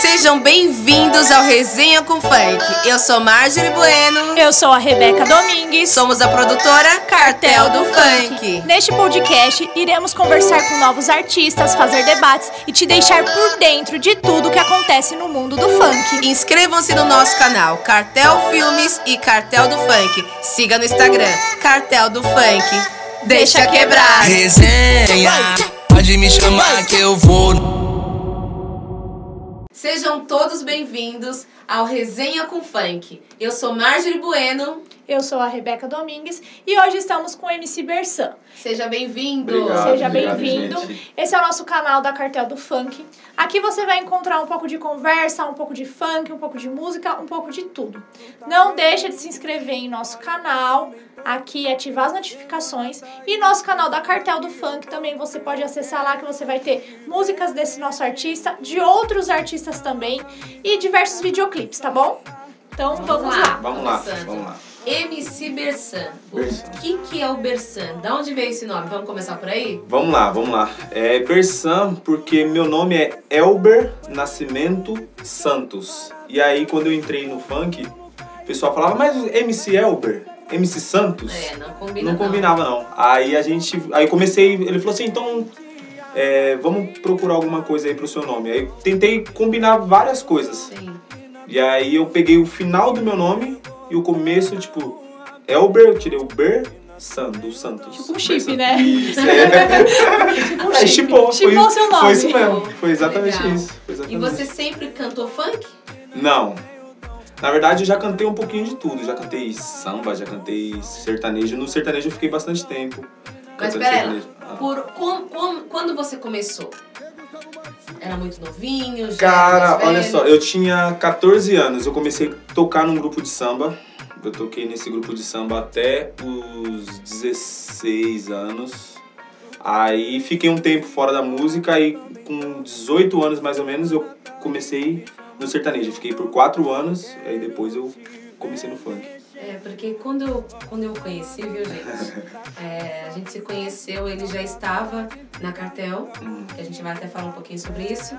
Sejam bem-vindos ao Resenha com Funk. Eu sou Marjorie Bueno. Eu sou a Rebeca Domingues. Somos a produtora Cartel do Funk. Neste podcast, iremos conversar com novos artistas, fazer debates e te deixar por dentro de tudo que acontece no mundo do funk. Inscrevam-se no nosso canal Cartel Filmes e Cartel do Funk. Siga no Instagram Cartel do Funk. Deixa quebrar. Resenha, pode me chamar que eu vou. Sejam todos bem-vindos ao Resenha com Funk. Eu sou Marjorie Bueno. Eu sou a Rebeca Domingues e hoje estamos com o MC Bersan. Seja bem-vindo. Seja bem-vindo. Esse é o nosso canal da Cartel do Funk. Aqui você vai encontrar um pouco de conversa, um pouco de funk, um pouco de música, um pouco de tudo. Não deixa de se inscrever em nosso canal, aqui ativar as notificações e nosso canal da Cartel do Funk também você pode acessar lá que você vai ter músicas desse nosso artista, de outros artistas também e diversos videoclipes, tá bom? Então vamos, lá. Vamos lá, vamos lá. MC Bersan. Bersan. O que, que é o Bersan? Da onde veio esse nome? Vamos começar por aí? Vamos lá, vamos lá. É Bersan, porque meu nome é Elber Nascimento Santos. E aí, quando eu entrei no funk, o pessoal falava, mas MC Elber? MC Santos? É, não combina não combinava, não. Aí a gente. Aí comecei. Ele falou assim, então. é, vamos procurar alguma coisa aí pro seu nome. Aí tentei combinar várias coisas. Sim. E aí eu peguei o final do meu nome e o começo, tipo, Elber, eu tirei o Ber San, do Santos. Tipo um chip, Ber San- né? Isso, é. Tipo um Aí chip. chipou, foi, Chipou seu nome. foi isso mesmo. Foi exatamente Legal. isso. Foi E exatamente você isso. sempre cantou funk? Não. Na verdade, eu já cantei um pouquinho de tudo. Já cantei samba, já cantei sertanejo. No sertanejo eu fiquei bastante tempo. Mas cantando pera aí, sertanejo. Ah. por, com- com- quando você começou? Era muito novinho? Já Cara, olha só, eu tinha 14 anos, eu comecei a tocar num grupo de samba. Eu toquei nesse grupo de samba até os 16 anos. Aí fiquei um tempo fora da música e com 18 anos mais ou menos eu comecei no sertanejo. Fiquei por 4 anos, aí depois eu comecei no funk. É, porque quando eu, quando eu o conheci, viu, gente? É, a gente se conheceu, ele já estava na cartel, Hum. que a gente vai até falar um pouquinho sobre isso.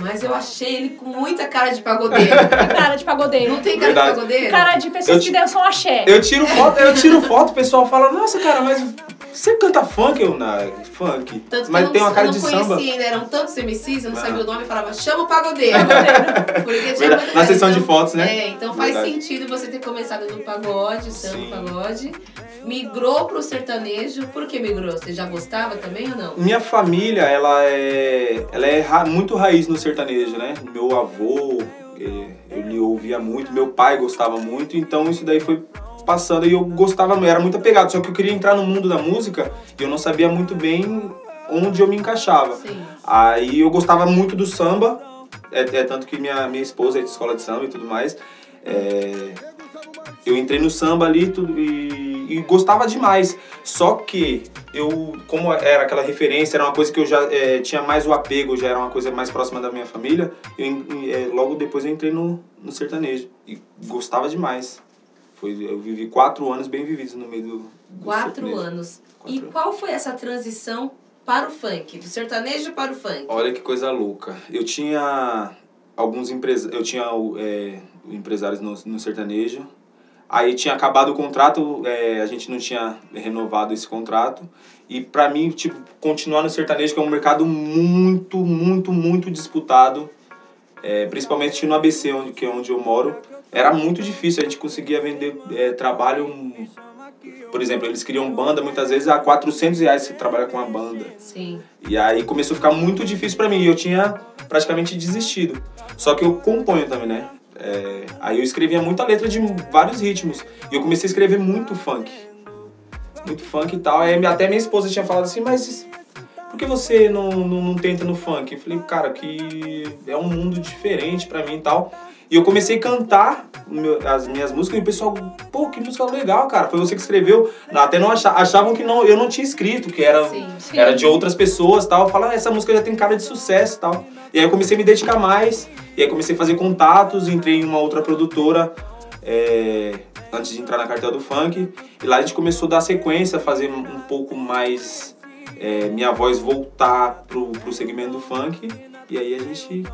Mas eu achei ele com muita cara de pagodeiro. Cara de pagodeiro. Não tem cara Verdade. de pagodeiro? Cara de pessoas Eu que dançam axé. Eu tiro foto, eu tiro foto, o pessoal fala, nossa cara, mas você canta funk? Eu, não, funk. Tanto que mas eu não, tem uma cara de conhecia samba. ainda, eram tantos MCs, eu não Ah. sabia o nome, eu falava, chama o pagodeiro. Na sessão de então- fotos, né? É, então faz Verdade. sentido você ter começado no pagode, samba pagode, migrou pro sertanejo. Por que migrou? Você já gostava também ou não? Minha família, ela é, ela é ra- muito raiz no sertanejo, né? Meu avô, eh, ele ouvia muito, meu pai gostava muito, então isso daí foi passando e eu gostava, era muito apegado, só que eu queria entrar no mundo da música e eu não sabia muito bem onde eu me encaixava. Sim. Aí eu gostava muito do samba, é, é tanto que minha, minha esposa é de escola de samba e tudo mais. É, eu entrei no samba ali tudo, e, e gostava demais. Só que eu, como era aquela referência, era uma coisa que eu já é, tinha mais o apego, já era uma coisa mais próxima da minha família, eu, é, logo depois eu entrei no, no sertanejo. E gostava demais. Foi, eu vivi quatro anos bem vividos no meio do. do Quatro anos. Quatro e anos. qual foi essa transição para o funk? Do sertanejo para o funk? Olha que coisa louca. Eu tinha alguns empresários, eu tinha é, empresários no, no sertanejo. Aí tinha acabado o contrato, é, a gente não tinha renovado esse contrato. E pra mim, tipo, continuar no sertanejo, que é um mercado muito, muito, muito disputado, é, principalmente no ABC, onde, que é onde eu moro, era muito difícil. A gente conseguia vender é, trabalho. Por exemplo, eles queriam banda, muitas vezes a 400 reais você trabalha com uma banda. Sim. E aí começou a ficar muito difícil pra mim. E eu tinha praticamente desistido. Só que eu componho também, né? É, aí eu escrevia muita letra de vários ritmos. E eu comecei a escrever muito funk. Muito funk e tal. Aí até minha esposa tinha falado assim, mas por que você não, não, não tenta no funk? Eu falei, cara, que é um mundo diferente pra mim e tal. E eu comecei a cantar as minhas músicas e o pessoal, pô, que música legal, cara. Foi você que escreveu. Até não acha- achavam que não, eu não tinha escrito, que era, Sim. Sim. era de outras pessoas tal. Fala, ah, essa música já tem cara de sucesso tal. E aí eu comecei a me dedicar mais. E aí comecei a fazer contatos, entrei em uma outra produtora é, antes de entrar na cartel do funk. E lá a gente começou a dar sequência, fazer um pouco mais é, minha voz voltar pro, pro segmento do funk. E aí a gente.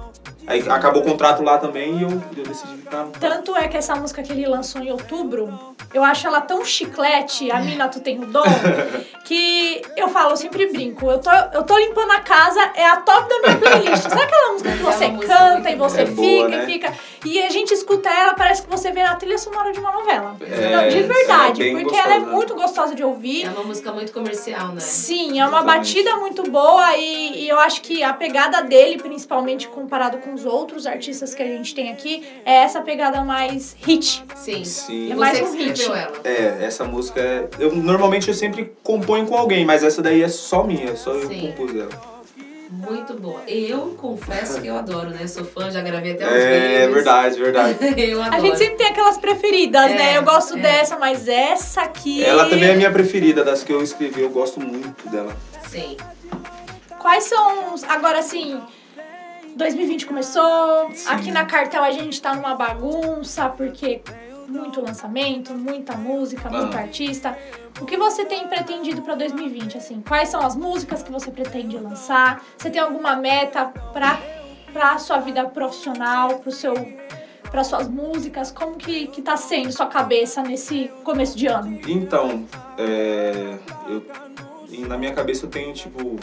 Aí acabou o contrato lá também e eu, eu decidi ficar. Tanto é que essa música que ele lançou em outubro, eu acho ela tão chiclete, a mina tu tem o dom, que eu falo, eu sempre brinco, eu tô, eu tô limpando a casa, é a top da minha playlist. Sabe aquela música que é você canta e você boa. fica É boa, e né? fica. E a gente escuta ela, parece que você vê na trilha sonora de uma novela. É, Não, de verdade, é porque ela é gostosa. muito gostosa de ouvir. É uma música muito comercial, né? Sim, é uma Exatamente. batida muito boa e, e eu acho que a pegada dele, principalmente comparado com os outros artistas que a gente tem aqui, é essa pegada mais hit. Sim. Sim. É mais você um hit. ela. É, essa música é. Eu, normalmente eu sempre componho com alguém, mas essa daí é só minha, só eu Sim. compus ela. Muito boa. Eu confesso que eu adoro, né? Sou fã, já gravei até uns É, vídeos. verdade, verdade. eu adoro. A gente sempre tem aquelas preferidas, É, né? Eu gosto é. dessa, mas essa aqui. Ela também é minha preferida, das que eu escrevi, eu gosto muito dela. Sim. Quais são os. Agora assim. 2020 começou, aqui na cartel a gente tá numa bagunça, porque muito lançamento, muita música, muito Ah. artista. O que você tem pretendido pra 2020, assim? Quais são as músicas que você pretende lançar? Você tem alguma meta pra, pra sua vida profissional, pro seu para suas músicas? Como que, que tá sendo sua cabeça nesse começo de ano? Então, é, eu, na minha cabeça eu tenho, tipo,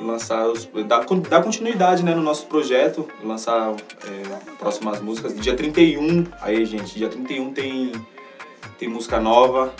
lançar os. dar, dar continuidade né, no nosso projeto, lançar é, próximas músicas. Dia 31, aí, gente, dia 31 tem, tem música nova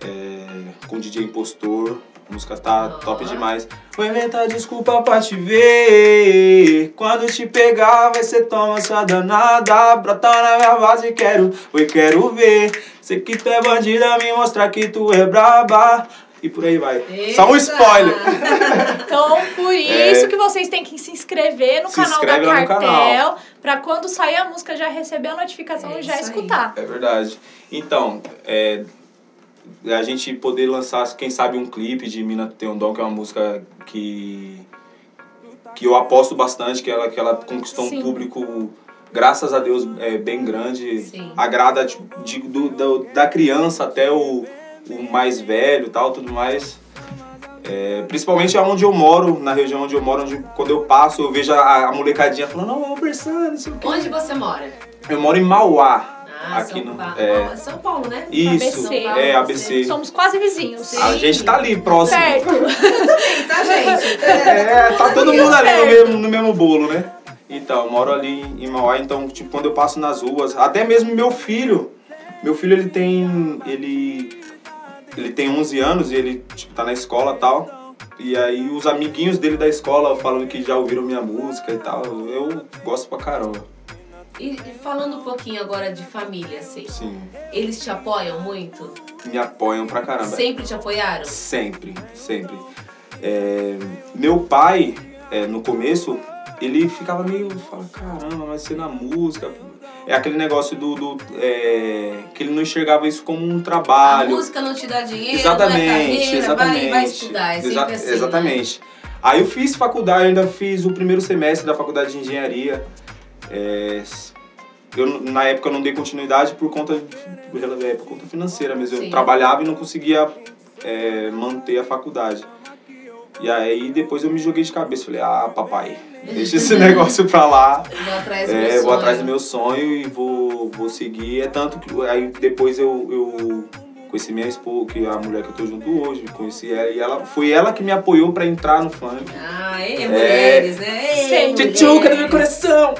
é, com o DJ Impostor. A música tá top demais. Vou inventar desculpa pra te ver. Quando te pegar, vai ser toma sua danada. Brota na minha base, quero, oi, quero ver. Sei que tu é bandida, me mostrar que tu é braba. E por aí vai. Só um Eita! spoiler. Então, por isso que vocês têm que se inscrever no Se canal da Cartel, pra quando sair a música já receber a notificação É e já isso aí. escutar. É verdade. Então, é, a gente poder lançar, quem sabe, um clipe de Mina Tem um Dom, que é uma música que, que eu aposto bastante, que ela, que ela conquistou Sim. um público, graças a Deus, é, bem grande. Sim. Agrada tipo, de, do, do- da criança até o, o mais velho e tal, tudo mais. É, principalmente onde eu moro, na região onde eu moro, onde quando eu passo, eu vejo a, a molecadinha falando, não, é o Bersano, não sei o quê. Onde você mora? Eu moro em Mauá. Ah, Aqui São, no- Pa- é. São Paulo, né? Isso, ABC. é ABC. Somos quase vizinhos. Sim. A gente tá ali próximo. Perto. Sim, tá, gente? É, tá todo mundo ali no mesmo, no mesmo bolo, né? Então, eu moro ali em Mauá, então, tipo, quando eu passo nas ruas, até mesmo meu filho, meu filho, ele tem, ele, ele tem 11 anos e ele, tipo, tá na escola e tal, e aí os amiguinhos dele da escola falam que já ouviram minha música e tal, eu gosto pra caramba, E, e falando um pouquinho agora de família, assim, sim, eles te apoiam muito? me apoiam pra caramba. Sempre te apoiaram? Sempre, sempre. É, meu pai, é, no começo, ele ficava meio, fala, caramba, mas você na música. É aquele negócio do, do, é, que ele não enxergava isso como um A trabalho. música não te dá dinheiro, exatamente, não é carreira, exatamente. vai, vai estudar, é Exa- assim. né? Exatamente. Aí eu fiz faculdade, ainda fiz o primeiro semestre da faculdade de engenharia. É, eu, na época eu não dei continuidade por conta, é, por conta financeira mesmo. Sim. Eu trabalhava e não conseguia é, manter a faculdade. E aí depois eu me joguei de cabeça. Falei, ah, papai, deixa esse negócio pra lá. Vou atrás do meu É, sonho. vou atrás do meu sonho e vou, vou seguir. É tanto que aí depois eu, eu conheci minha esposa, que é a mulher que eu tô junto hoje, conheci ela e ela foi ela que me apoiou pra entrar no funk. Ah, é, mulheres, né? Ei. Tchutchuca do meu coração!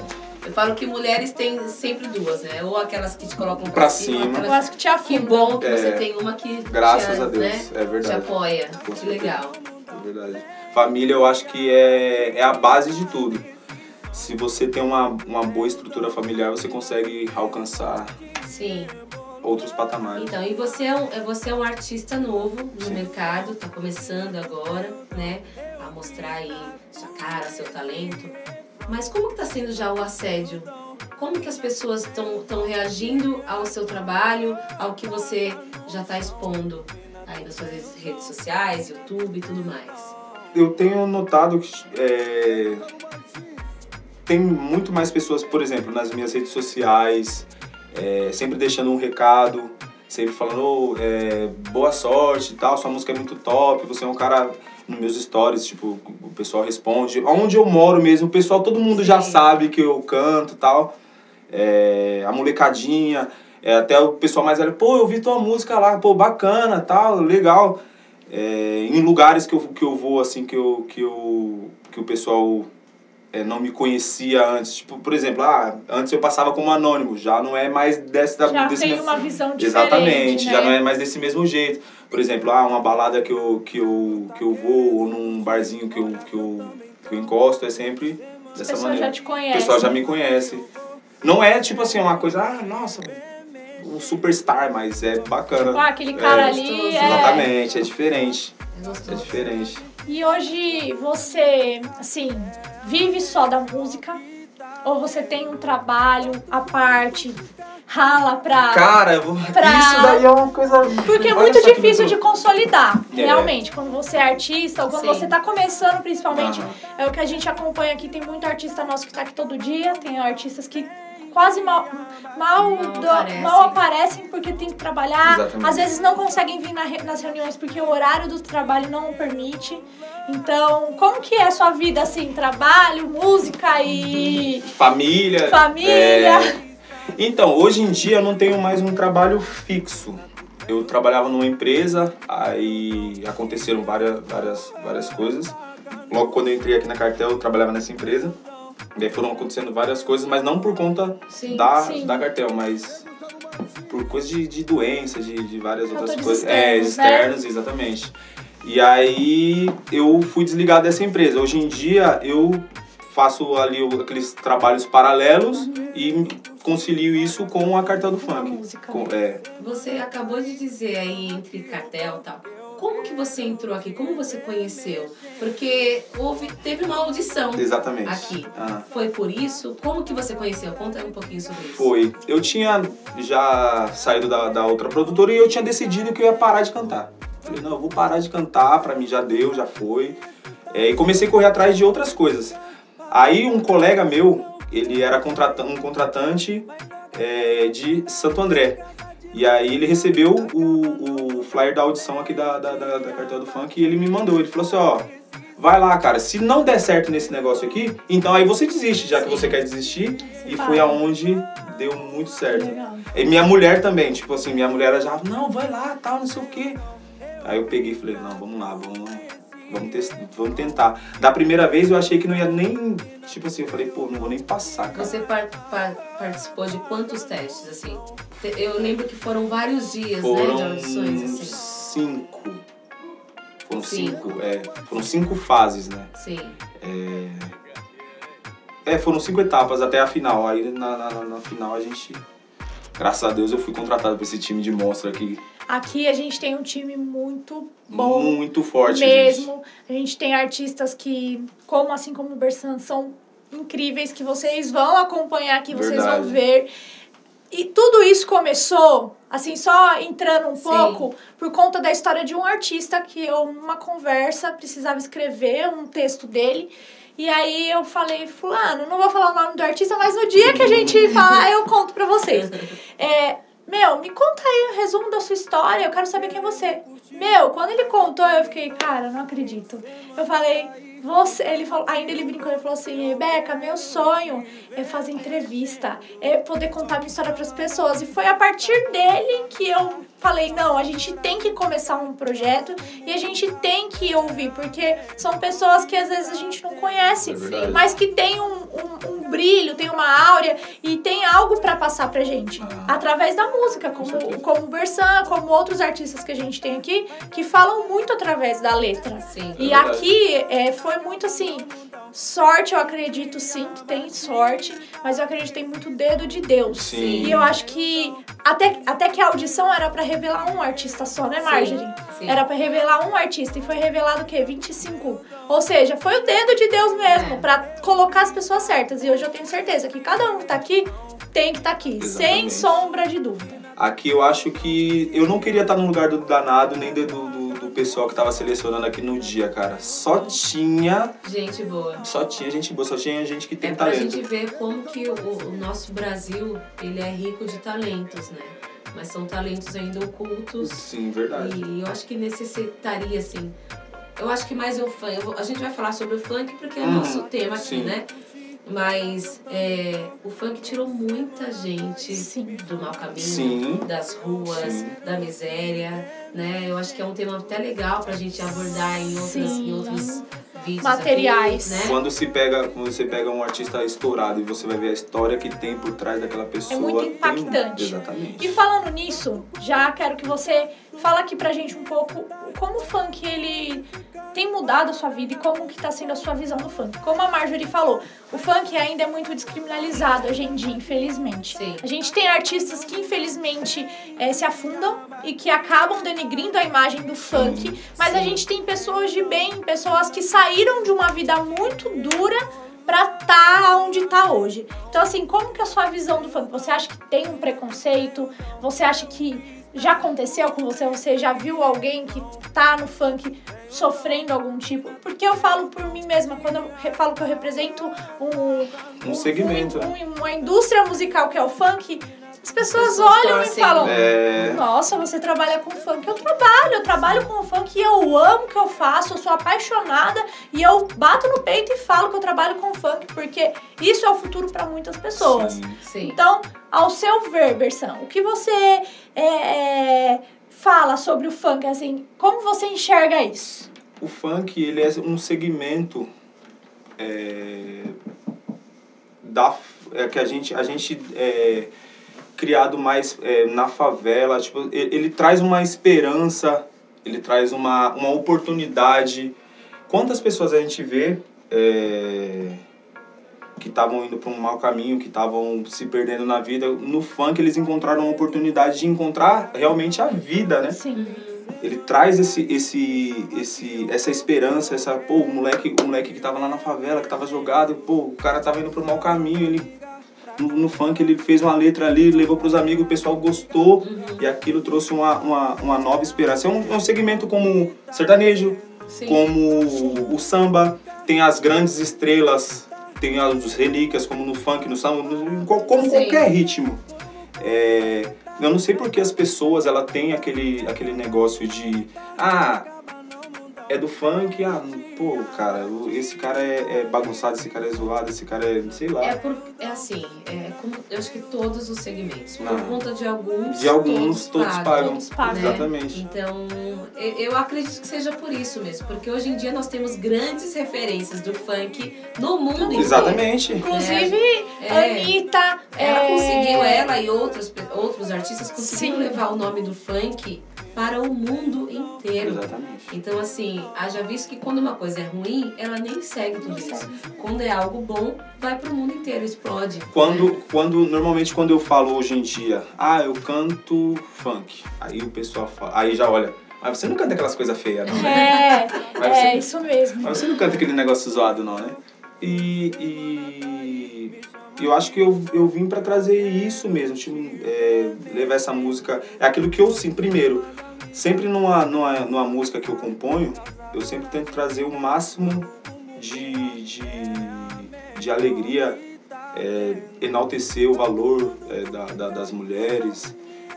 Eu falo que mulheres têm sempre duas, né? Ou aquelas que te colocam pra, Pra cima. cima. Eu acho que te Que afunda. bom que você É. tem uma que Graças te, a Deus, né, é verdade. te apoia. Que legal. É verdade. Família eu acho que é, é a base de tudo. Se você tem uma, uma boa estrutura familiar, você consegue alcançar Sim. outros patamares. Então, e você é um, é- você é um artista novo no Sim. mercado, tá começando agora, né? A mostrar aí sua cara, seu talento. Mas como que tá sendo já o assédio? Como que as pessoas estão reagindo ao seu trabalho, ao que você já tá expondo aí nas suas redes- redes sociais, YouTube e tudo mais? Eu tenho notado que é, tem muito mais pessoas, por exemplo, nas minhas redes sociais, é, sempre deixando um recado, sempre falando "Ô, é, boa sorte e tal, sua música é muito top, você é um cara. nos meus stories, tipo, o pessoal responde. Onde eu moro mesmo, o pessoal, todo mundo já Sim. sabe que eu canto e tal. É, a molecadinha, é, até o pessoal mais velho, pô, eu vi tua música lá, pô, bacana, tal, legal. É, em lugares que eu, que eu vou, assim, que, eu, que, eu, que o pessoal é, não me conhecia antes. Tipo, por exemplo, ah, antes eu passava como anônimo, já não é mais dessa, Já desse tem uma visão diferente, Exatamente, né? já não é mais desse mesmo jeito. Por exemplo, ah, uma balada que eu, que eu, que eu vou, ou num barzinho que eu, que eu, que eu encosto, é sempre dessa maneira. já te O conhecem. pessoal já me conhece. Não é tipo assim, uma coisa, ah, nossa, um superstar, mas é bacana. Tipo, ah, aquele cara É, ali gostoso. é... Exatamente, é diferente. É É diferente. E hoje você, assim, vive só da música? Ou você tem um trabalho à parte, rala pra... Cara, eu vou... Pra- isso daí é uma coisa. Porque é muito difícil de consolidar, É. realmente. Quando você é artista, ou quando Sim. você tá começando, principalmente, é o que a gente acompanha aqui. Tem muito artista nosso que tá aqui todo dia, tem artistas que quase mal, mal, Mal do- aparecem. mal aparecem porque tem que trabalhar. Exatamente. Às vezes não conseguem vir na nas reuniões porque o horário do trabalho não permite. Então, como que é a sua vida, assim, trabalho, música e... Família. Família. é. Então, hoje em dia eu não tenho mais um trabalho fixo. Eu trabalhava numa empresa, aí aconteceram várias, várias, várias coisas. Logo quando eu entrei aqui na cartel, eu trabalhava nessa empresa. E aí foram acontecendo várias coisas, mas não por conta Sim, da, sim. da cartel, mas por coisa de, de doença, de, de várias outras Fatores coisas. é, externos, né? externos, exatamente. E aí eu fui desligado dessa empresa. Hoje em dia eu faço ali aqueles trabalhos paralelos e concilio isso com a cartel do Com funk. música. Com- é, Você acabou de dizer aí entre cartel e tal. Como que você entrou aqui? Como você conheceu? Porque houve, teve uma audição exatamente. aqui. Ah. Foi por isso? Como que você conheceu? Conta aí um pouquinho sobre isso. Foi. Eu tinha já saído da, da outra produtora e eu tinha decidido que eu ia parar de cantar. Falei, não, eu vou parar de cantar, pra mim já deu, já foi. É, e comecei a correr atrás de outras coisas. Aí um colega meu, ele era contrata- um contratante é, de Santo André. E aí ele recebeu o, o flyer da audição aqui da, da, da, da Cartel do Funk e ele me mandou. Ele falou assim, ó, vai lá, cara, se não der certo nesse negócio aqui, então aí você desiste, já que Sim. você quer desistir. E para. foi aonde deu muito certo. Legal. E minha mulher também, tipo assim, minha mulher ela já, não, vai lá, tal, não sei o quê. Aí eu peguei e falei, não, vamos lá, vamos, vamos, testar, vamos tentar. Da primeira vez eu achei que não ia nem, tipo assim, eu falei, pô, não vou nem passar, cara. Você par- par- participou de quantos testes, assim? Eu lembro que foram vários dias, né, de Foram audições, assim. cinco. Foram Cinco. cinco, é. Foram cinco fases, né? Sim. É, foram cinco etapas até a final. Aí na, na, na final a gente. Graças a Deus eu fui contratado pra esse time de monstro aqui. Aqui a gente tem um time muito bom. muito forte, gente. mesmo. A gente tem artistas que, como assim como o Bersan, são incríveis, que vocês vão acompanhar, que vocês Verdade. vão ver. E tudo isso começou, assim, só entrando um Sim. pouco, por conta da história de um artista que eu, numa conversa, precisava escrever um texto dele. E aí eu falei, fulano, não vou falar o nome do artista, mas no dia que a gente falar, eu conto pra vocês. É, meu, me conta aí um resumo da sua história, eu quero saber quem é você. Meu, quando ele contou, eu fiquei, cara, não acredito. Eu falei, você, ele falou, ainda ele brincou, ele falou assim, Rebeca, meu sonho é fazer entrevista, é poder contar minha história para as pessoas. E foi a partir dele que eu falei, não, a gente tem que começar um projeto e a gente tem que ouvir, porque são pessoas que às vezes a gente não conhece, É mas que tem um, um, um brilho, tem uma áurea e tem algo para passar pra gente Ah. através da música, como, como o Bersan, como outros artistas que a gente tem aqui, que falam muito através da letra. Sim. E É aqui é, foi muito assim, sorte eu acredito sim que tem sorte, mas eu acredito que tem muito dedo de Deus. Sim. E eu acho que até, até que a audição era pra revelar um artista só, né, Marjorie? sim. Era pra revelar um artista e foi revelado o quê? 25. Ou seja, foi o dedo de Deus mesmo pra colocar as pessoas certas. E hoje eu tenho certeza que cada um que tá aqui tem que estar aqui, sem Exatamente. sombra de dúvida. Aqui eu acho que eu não queria estar no lugar do danado nem do, do, do pessoal que tava selecionando aqui no dia, cara. Só tinha, Gente boa. só tinha gente boa, só tinha gente que tem É pra talento. gente ver como que o, o nosso Brasil, ele é rico de talentos, né? Mas são talentos ainda ocultos. Sim, verdade. E eu acho que necessitaria, assim, eu acho que mais o funk. vou- a gente vai falar sobre o funk porque é Uhum, nosso tema aqui, sim. né? Mas é, o funk tirou muita gente Sim. do mau caminho, Sim. das ruas, Sim. da miséria, né? Eu acho que é um tema até legal pra gente abordar em outros, Sim. em outros vídeos. Materiais. Aqui, né? Quando se pega, quando você pega um artista estourado e você vai ver a história que tem por trás daquela pessoa. É muito tem- impactante. exatamente. E falando nisso, já quero que você fala aqui pra gente um pouco como o funk ele tem mudado a sua vida e como que tá sendo a sua visão do funk. Como a Marjorie falou, o funk ainda é muito descriminalizado hoje em dia, infelizmente. Sim. A gente tem artistas que infelizmente eh, se afundam e que acabam denegrindo a imagem do funk, mas a sim. gente tem pessoas de bem, pessoas que saíram de uma vida muito dura pra tá onde tá hoje. Então, assim, como que é a sua visão do funk? Você acha que tem um preconceito? Você acha que já aconteceu com você? Você já viu alguém que tá no funk sofrendo algum tipo? Porque eu falo por mim mesma, quando eu falo que eu represento um, Um segmento, um- um- uma indústria musical que é o funk, as pessoas pessoas olham e torcem. falam: É. Nossa, você trabalha com funk. Eu trabalho, eu trabalho com funk e eu amo o que eu faço, eu sou apaixonada e eu bato no peito e falo que eu trabalho com funk, porque isso é o futuro para muitas pessoas. Sim. Sim. Então, ao seu ver, Berção, o que você é, é, fala sobre o funk? Assim, como você enxerga isso? O funk, ele é um segmento é, da é, que a gente a gente é criado mais é, na favela, tipo, ele, ele traz uma esperança, ele traz uma, uma oportunidade. Quantas pessoas a gente vê é, que estavam indo para um mau caminho, que estavam se perdendo na vida, no funk eles encontraram uma oportunidade de encontrar realmente a vida, né? Sim. ele traz esse, esse, esse, essa esperança, essa, pô, o moleque, o moleque que tava lá na favela, que tava jogado, pô, o cara tava indo pro mau caminho, ele no, no funk ele fez uma letra ali, levou pros amigos, o pessoal gostou e aquilo trouxe uma, uma, uma nova esperança. É um, é um segmento como sertanejo, Sim. como o samba, tem as grandes estrelas, tem as relíquias, como no funk, no samba, no- como Sim. qualquer ritmo. É, eu não sei porque as pessoas ela têm aquele, aquele negócio de ah é do funk, ah, pô, cara, esse cara é, é bagunçado, esse cara é zoado, esse cara é, sei lá. É, por, é assim, é como, eu acho que todos os segmentos. Por Não. conta de alguns, de alguns, todos, pagam. Todos pagam. né? Exatamente. Então, eu, acredito que seja por isso mesmo, porque hoje em dia nós temos grandes referências do funk no mundo inteiro. Exatamente. Inclusive, É. Anitta. Ela é, conseguiu, ela e outros, outros artistas conseguiram Sim. levar o nome do funk para o mundo inteiro. Exatamente. Então, assim, haja visto que quando uma coisa é ruim, ela nem segue tudo isso. Quando é algo bom, vai pro mundo inteiro, explode. Quando, quando, normalmente quando eu falo hoje em dia, ah, eu canto funk, aí o pessoal fala, aí já olha, mas você não canta aquelas coisas feias, não, né? É, é você- isso mesmo. Mas você não canta aquele negócio zoado, não, né? E, e eu acho que eu, eu vim pra trazer isso mesmo, tipo, é, levar essa música. É aquilo que eu sim, primeiro, sempre numa, numa, numa música que eu componho, eu sempre tento trazer o máximo de, de, de alegria, é, enaltecer o valor é, da, da- das mulheres,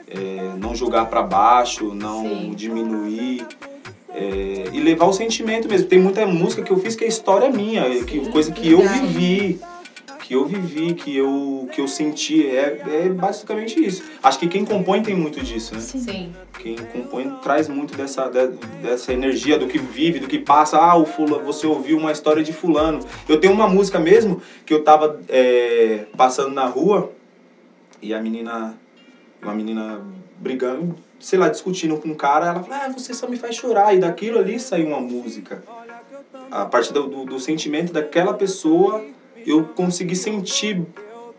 é, não jogar pra baixo, não Sim. diminuir. É, e levar o sentimento mesmo. Tem muita música que eu fiz que é história minha, é que, Sim, coisa que eu vivi, que eu vivi, que eu, que eu senti. É, é basicamente isso. Acho que quem compõe tem muito disso, né? Sim. Quem compõe traz muito dessa, de- dessa energia do que vive, do que passa. Ah, o fula, você ouviu uma história de fulano. Eu tenho uma música mesmo que eu tava é, passando na rua e a menina, uma menina brigando, sei lá, discutindo com um cara, ela falou, ah, você só me faz chorar. E daquilo ali saiu uma música. A partir do, do, do sentimento daquela pessoa, eu consegui sentir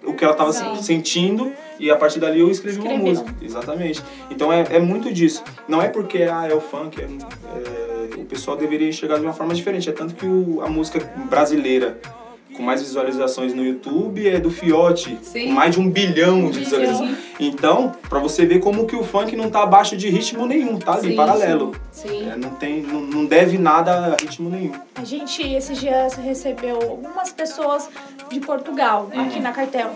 o que ela estava sentindo e a partir dali eu escrevi uma Escreveu. música. Exatamente. Então é, é muito disso. Não é porque ah, é o funk, é, é- o pessoal deveria enxergar de uma forma diferente. É tanto que o- a música brasileira com mais visualizações no YouTube é do Fiote, Sim. com mais de um bilhão de visualizações. Então, pra você ver como que o funk não tá abaixo de ritmo nenhum, tá ali, Sim, paralelo. Sim. É, não, tem, não, não deve nada a ritmo nenhum. A gente, esses dias, recebeu algumas pessoas de Portugal, Uhum. aqui na Cartel.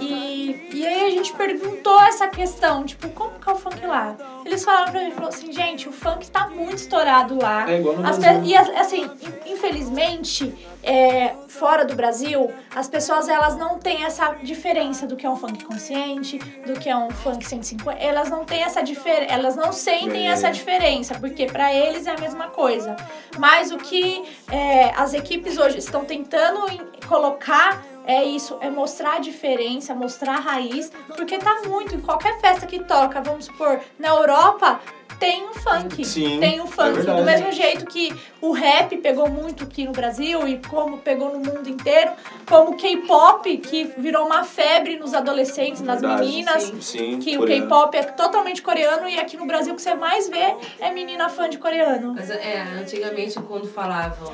E, e aí a gente perguntou essa questão, tipo, como que é o funk lá? Eles falaram pra mim, falou assim, gente, o funk tá muito estourado lá. É igual no As Brasil. E assim, in- infelizmente, é, fora do Brasil, as pessoas elas não têm essa diferença do que é um funk consciente, do que é um funk 150. Elas não têm essa diferença, elas não sentem É. essa diferença, porque pra eles é a mesma coisa. Mas o que é, as equipes hoje estão tentando colocar é isso, é mostrar a diferença, mostrar a raiz, porque tá muito em qualquer festa que toca, vamos supor, na Europa tem um funk, Sim, tem um é funk, verdade. do mesmo jeito que o rap pegou muito aqui no Brasil e como pegou no mundo inteiro, como o K-pop que virou uma febre nos adolescentes, nas Verdade, meninas, Sim, sim, que coreano. o K-pop é totalmente coreano e aqui no Brasil o que você mais vê é menina fã de coreano. Mas é, antigamente quando falavam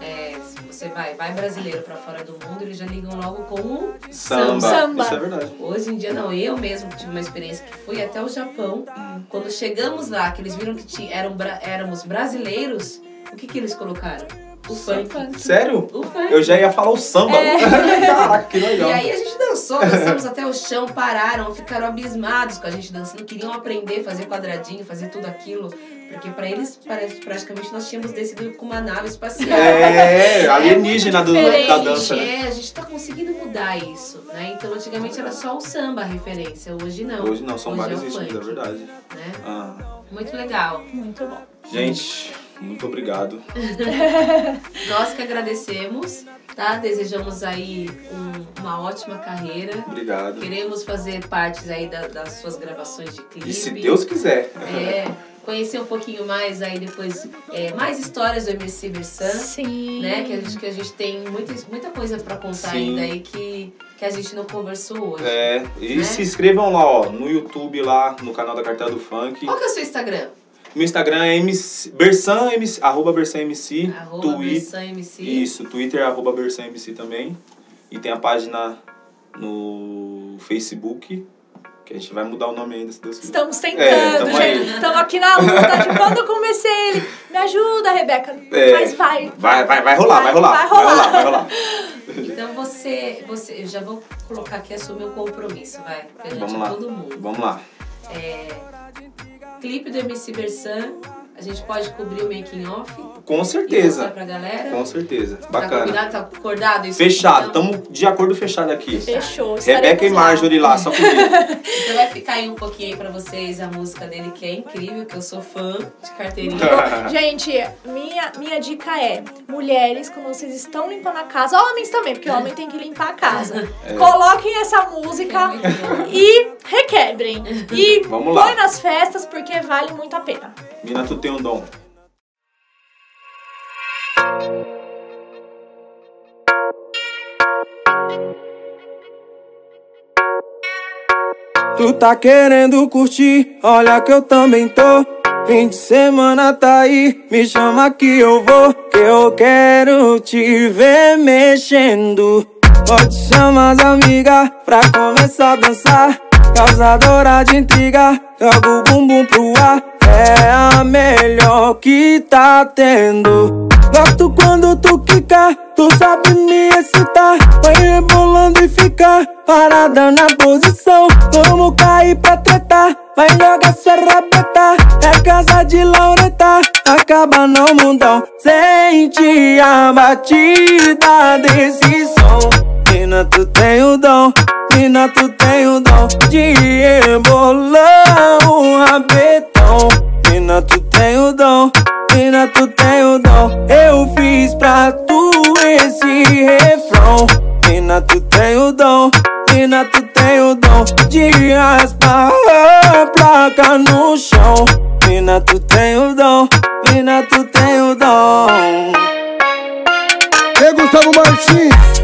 é, se você vai, vai brasileiro pra fora do mundo, eles já ligam logo com o Samba. Samba. Isso é verdade. Hoje em dia não, eu mesmo tive uma experiência que fui até o Japão. Quando chegamos lá, que eles viram que eram, bra- éramos brasileiros, o que que eles colocaram? O funk. Funk. Sério? O funk. Eu já ia falar o samba. É. Caraca, que legal. E aí a gente dançou, dançamos até o chão, pararam, ficaram abismados com a gente dançando, queriam aprender, fazer quadradinho, fazer tudo aquilo. Porque pra eles, parece, praticamente, nós tínhamos descido com uma nave espacial. É, alienígena do, diferente, da dança, né? É, a gente tá conseguindo mudar isso, né? Então antigamente era só o samba a referência, hoje não. Hoje não, são Hoje vários é é verdade. Né? Ah, Muito legal. Muito bom. gente, muito obrigado. Nós que agradecemos, tá? Desejamos aí um- uma ótima carreira. Obrigado. Queremos fazer partes aí da- das suas gravações de clipe. E se Deus quiser. É, conhecer um pouquinho mais aí depois, é, mais histórias do MC Bersan, Sim. né? Que a gente, que a gente tem muita, muita coisa pra contar Sim. ainda aí que, que a gente não conversou hoje. É, e Né? se inscrevam lá, ó, no YouTube, lá no canal da Cartela do Funk. Qual que é o seu Instagram? Meu Instagram é MC, Bersan MC, arroba Bersan MC, Arroba Twitter. Bersan MC. Isso, Twitter é arroba Bersan MC também. E tem a página no Facebook, que a gente vai mudar o nome ainda, se Deus quiser. Estamos tentando, É, tamo aí. gente. Estamos aqui na luta de quando eu comecei ele. Me ajuda, Rebeca. É, Mas vai. Vai, vai, vai rolar, vai rolar. Vai Vai rolar. rolar, vai rolar. Então você, você, eu já vou colocar aqui assumir o compromisso, vai, perante Vamos lá. todo mundo. Vamos lá. É, clipe do MC Bersan, a gente pode cobrir o making off Com certeza. pra galera. Com certeza. Tá Bacana. combinado? Tá acordado isso? Fechado, Então, tamo de acordo fechado aqui. Fechou. Rebeca e. Marjorie lá, só comigo. então vai ficar aí um pouquinho aí pra vocês a música dele, que é incrível, que eu sou fã de carteirinha. Gente, minha, minha dica é: mulheres, quando vocês estão limpando a casa, homens também, porque homem tem que limpar a casa. É. Coloquem essa É música bom. e requebrem. E Vamos lá. põe nas festas, porque vale muito a pena. Mina, tu um dom. Tu tá querendo curtir, olha que eu também tô. Fim de semana tá aí, me chama que eu vou. Que eu quero te ver mexendo. Pode chamar as amigas pra começar a dançar. Causadora de intriga, joga o bumbum pro ar. É a melhor que tá tendo. Gosto quando tu quica, tu sabe me excitar. Vai rebolando e fica parada na posição. Vamos cair pra tretar, vai jogar sua rabeta. É casa de Laureta, acaba no mundão. Sente a batida desse som. Mina, tu tem o dom, mina, tu tem o dom de rebolar um rabetão. Mina, tu tem o dom, mina, tu tem o dom. Eu fiz pra tu esse refrão. Mina, tu tem o dom, mina, tu tem o dom de raspar a placa no chão. Mina, tu tem o dom, mina, tu tem o dom. E Gustavo Martins,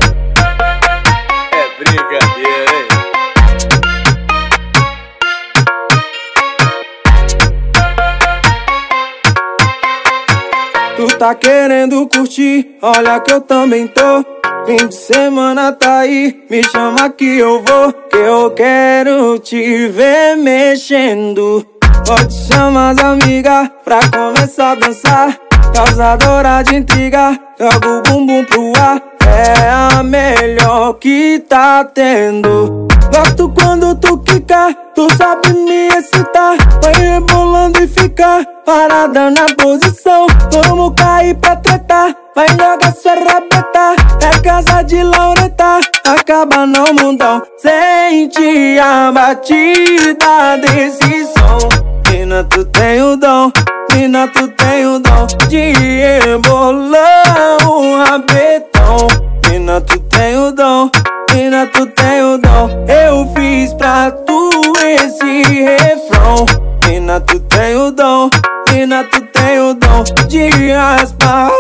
tá querendo curtir, olha que eu também tô. Fim de semana tá aí, me chama que eu vou. Que eu quero te ver mexendo. Pode chamar as amigas pra começar a dançar. Causadora de intriga, joga o bumbum pro ar. É a melhor que tá tendo. Gosto quando tu quica, tu sabe me excitar. Vai rebolando e ficar parada na posição. Vamos cair pra tretar, vai jogar sua rabeta. É casa de Laureta, acaba no mundão. Sente a batida desse som. Mina, tu tem o dom, mina, tu tem o dom de rebolar um rabetão. Mina, tu tem o dom, mina, tu tem o dom. Eu fiz pra tu esse refrão. Mina, tu tem o dom, mina, tu tem o dom de raspar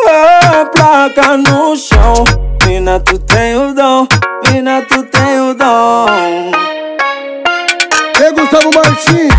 a placa no chão. Mina, tu tem o dom, mina, tu tem o dom. Ei, Gustavo Martins,